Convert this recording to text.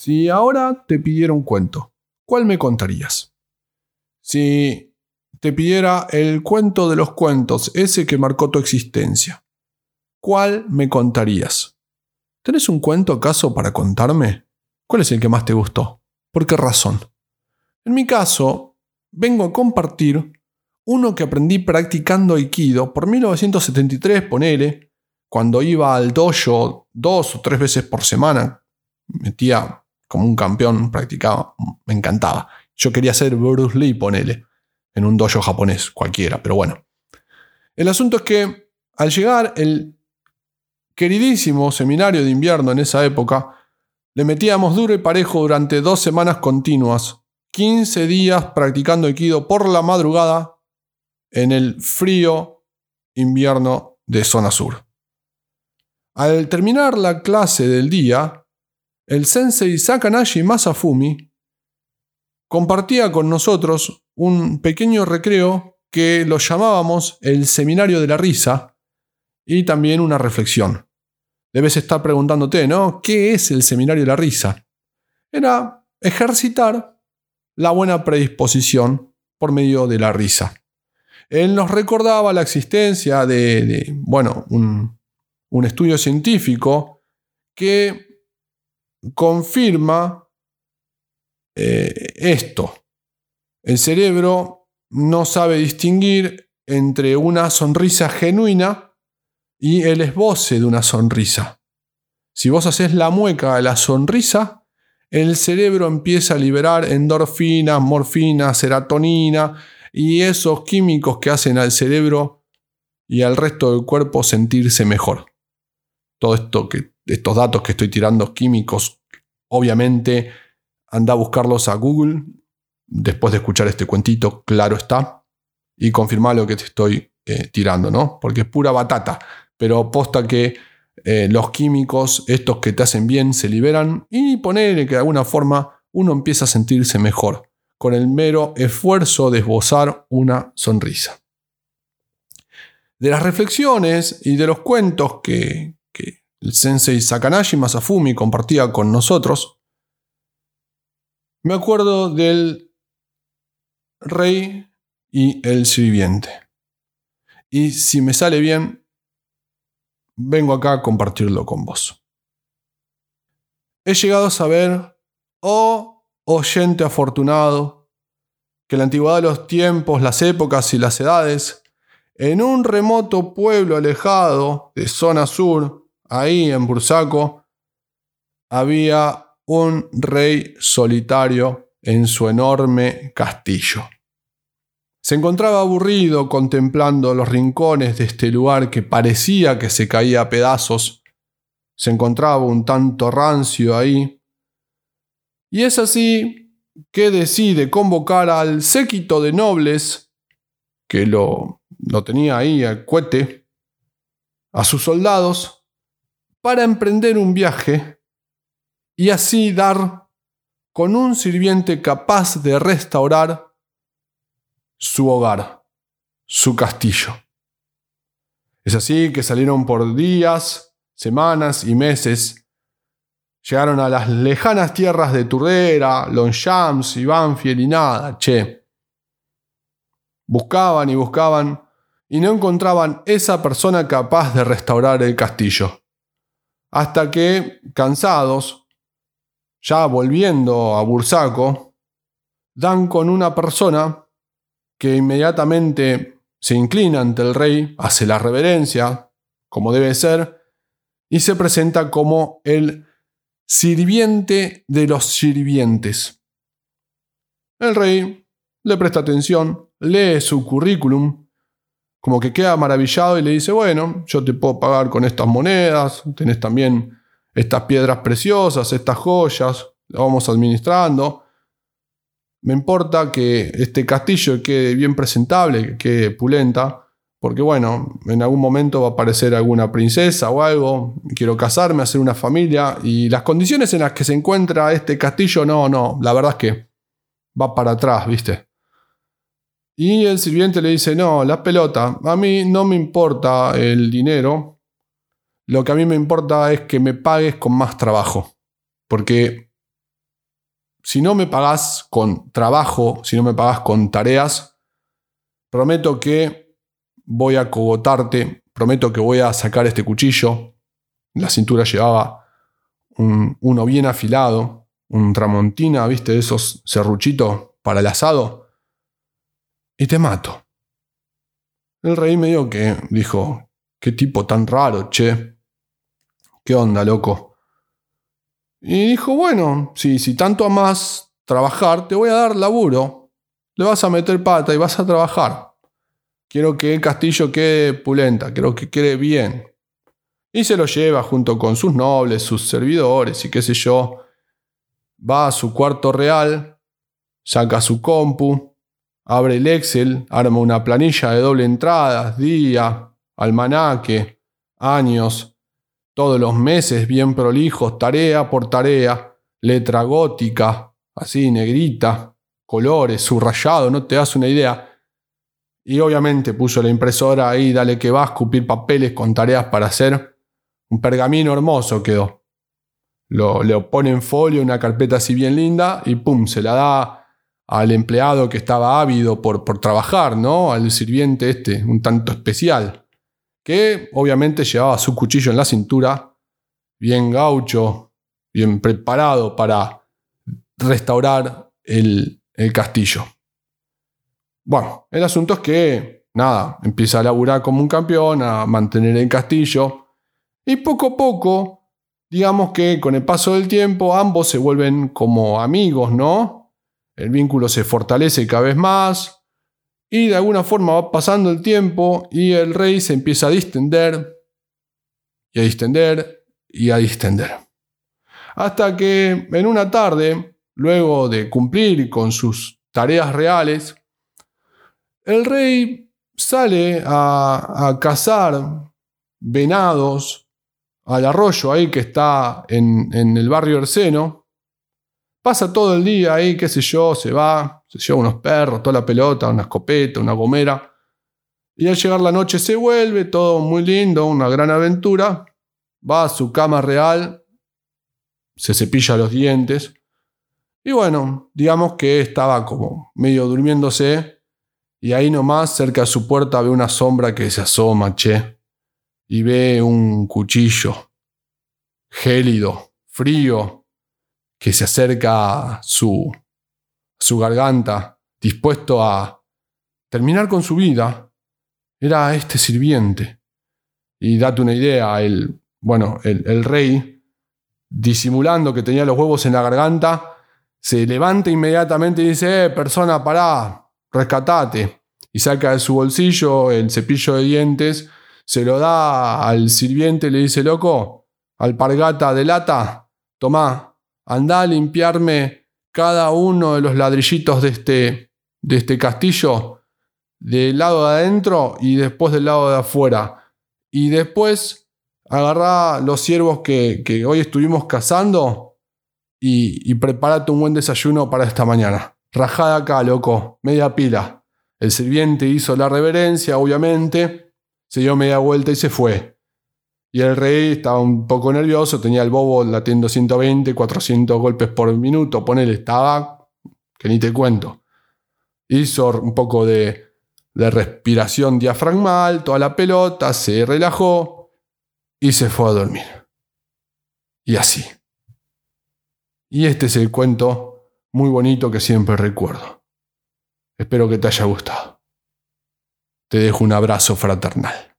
Si ahora te pidiera un cuento, ¿cuál me contarías? Si te pidiera el cuento de los cuentos, ese que marcó tu existencia, ¿cuál me contarías? ¿Tenés un cuento acaso para contarme? ¿Cuál es el que más te gustó? ¿Por qué razón? En mi caso, vengo a compartir uno que aprendí practicando Aikido por 1973, ponele, cuando iba al dojo dos o tres veces por semana. Metía como un campeón, practicaba, me encantaba. Yo quería ser Bruce Lee, ponele, en un dojo japonés, cualquiera, pero bueno. El asunto es que al llegar el queridísimo seminario de invierno en esa época, le metíamos duro y parejo durante dos semanas continuas, 15 días practicando Aikido por la madrugada en el frío invierno de zona sur. Al terminar la clase del día, el sensei Sakanashi Masafumi compartía con nosotros un pequeño recreo que lo llamábamos el seminario de la risa y también una reflexión. Debes estar preguntándote, ¿no? ¿Qué es el seminario de la risa? Era ejercitar la buena predisposición por medio de la risa. Él nos recordaba la existencia de, bueno, un, estudio científico que confirma eh, esto. El cerebro no sabe distinguir entre una sonrisa genuina y el esboce de una sonrisa. Si vos haces la mueca de la sonrisa, el cerebro empieza a liberar endorfinas, morfina, serotonina, y esos químicos que hacen al cerebro y al resto del cuerpo sentirse mejor. Todo esto que, estos datos que estoy tirando químicos, obviamente anda a buscarlos a Google después de escuchar este cuentito, claro está, y confirmar lo que te estoy eh, tirando, ¿no? Porque es pura batata, pero posta que eh, los químicos, estos que te hacen bien, se liberan y poner que de alguna forma uno empieza a sentirse mejor con el mero esfuerzo de esbozar una sonrisa. De las reflexiones y de los cuentos que, el sensei Sakanashi Masafumi compartía con nosotros, me acuerdo del rey y el sirviente. Y si me sale bien, vengo acá a compartirlo con vos. He llegado a saber, oh oyente afortunado, que la antigüedad de los tiempos, las épocas y las edades, en un remoto pueblo alejado de zona sur, ahí en Bursaco, había un rey solitario en su enorme castillo. Se encontraba aburrido contemplando los rincones de este lugar que parecía que se caía a pedazos. Se encontraba un tanto rancio ahí, y es así que decide convocar al séquito de nobles, que lo, tenía ahí al cohete, a sus soldados, para emprender un viaje y así dar con un sirviente capaz de restaurar su hogar, su castillo. Es así que salieron por días, semanas y meses Llegaron a las lejanas tierras de Turdera, Longchamps y Banfield y nada, che. Buscaban y buscaban y no encontraban esa persona capaz de restaurar el castillo. Hasta que, cansados, ya volviendo a Bursaco, dan con una persona que inmediatamente se inclina ante el rey, hace la reverencia, como debe ser, y se presenta como el sirviente de los sirvientes. El rey le presta atención, lee su currículum, como que queda maravillado y le dice, bueno, yo te puedo pagar con estas monedas, tenés también estas piedras preciosas, estas joyas, lo vamos administrando. Me importa que este castillo quede bien presentable, que quede pulenta, porque bueno, en algún momento va a aparecer alguna princesa o algo, quiero casarme, hacer una familia, y las condiciones en las que se encuentra este castillo, no, no, la verdad es que va para atrás, ¿viste? Y el sirviente le dice, no, la pelota, a mí no me importa el dinero, lo que a mí me importa es que me pagues con más trabajo, porque si no me pagás con trabajo, si no me pagás con tareas, prometo que voy a cogotarte, prometo que voy a sacar este cuchillo. la cintura llevaba uno bien afilado, un tramontina, viste, esos serruchitos para el asado, y te mato. El rey medio que dijo, qué tipo tan raro, che. ¿Qué onda, loco? Y dijo, bueno, si, si tanto amas trabajar, te voy a dar laburo. Le vas a meter pata y vas a trabajar. Quiero que el castillo quede pulenta, quiero que quede bien. Y se lo lleva junto con sus nobles, sus servidores y qué sé yo. Va a su cuarto real, saca su compu, abre el Excel, arma una planilla de doble entrada, día, almanaque, años, todos los meses bien prolijos, tarea por tarea, letra gótica, así negrita, colores, subrayado, no te das una idea. Y obviamente puso la impresora ahí, dale que va a escupir papeles con tareas para hacer. Un pergamino hermoso quedó. Lo, le pone en folio una carpeta así bien linda y pum, se la da al empleado que estaba ávido por, por trabajar, ¿no? Al sirviente este, un tanto especial que obviamente llevaba su cuchillo en la cintura, bien gaucho, bien preparado para restaurar el, castillo. Bueno, el asunto es que, nada, empieza a laburar como un campeón, a mantener el castillo, y poco a poco, digamos que con el paso del tiempo ambos se vuelven como amigos, ¿no? El vínculo se fortalece cada vez más, y de alguna forma va pasando el tiempo y el rey se empieza a distender y a distender y a distender. Hasta que en una tarde, luego de cumplir con sus tareas reales, el rey sale a, cazar venados al arroyo ahí que está en, el barrio Erseno Pasa todo el día ahí, qué sé yo, se va, se lleva unos perros, toda la pelota, una escopeta, una gomera. Y al llegar la noche se vuelve, todo muy lindo, una gran aventura. Va a su cama real, se cepilla los dientes. Y bueno, digamos que estaba como medio durmiéndose. Y ahí nomás, cerca de su puerta, ve una sombra que se asoma, che. Y ve un cuchillo gélido, frío, que se acerca a su, su garganta, dispuesto a terminar con su vida, era este sirviente. Y date una idea, el, bueno, el, rey, disimulando que tenía los huevos en la garganta, se levanta inmediatamente y dice, eh, persona, pará, rescatate. Y saca de su bolsillo el cepillo de dientes, se lo da al sirviente y le dice, loco, alpargata de lata, tomá, Anda a limpiarme cada uno de los ladrillitos de este, de este castillo del lado de adentro y después del lado de afuera. Y después agarrá los ciervos que, hoy estuvimos cazando y, y prepárate un buen desayuno para esta mañana. Rajada acá, loco, media pila. El sirviente hizo la reverencia, obviamente, se dio media vuelta y se fue. Y el rey estaba un poco nervioso, tenía el bobo latiendo 120, 400 golpes por minuto, ponele, estaba, que ni te cuento. Hizo un poco de, de respiración diafragmal, toda la pelota, se relajó y se fue a dormir. Y así. Y este es el cuento muy bonito que siempre recuerdo. Espero que te haya gustado. Te dejo un abrazo fraternal.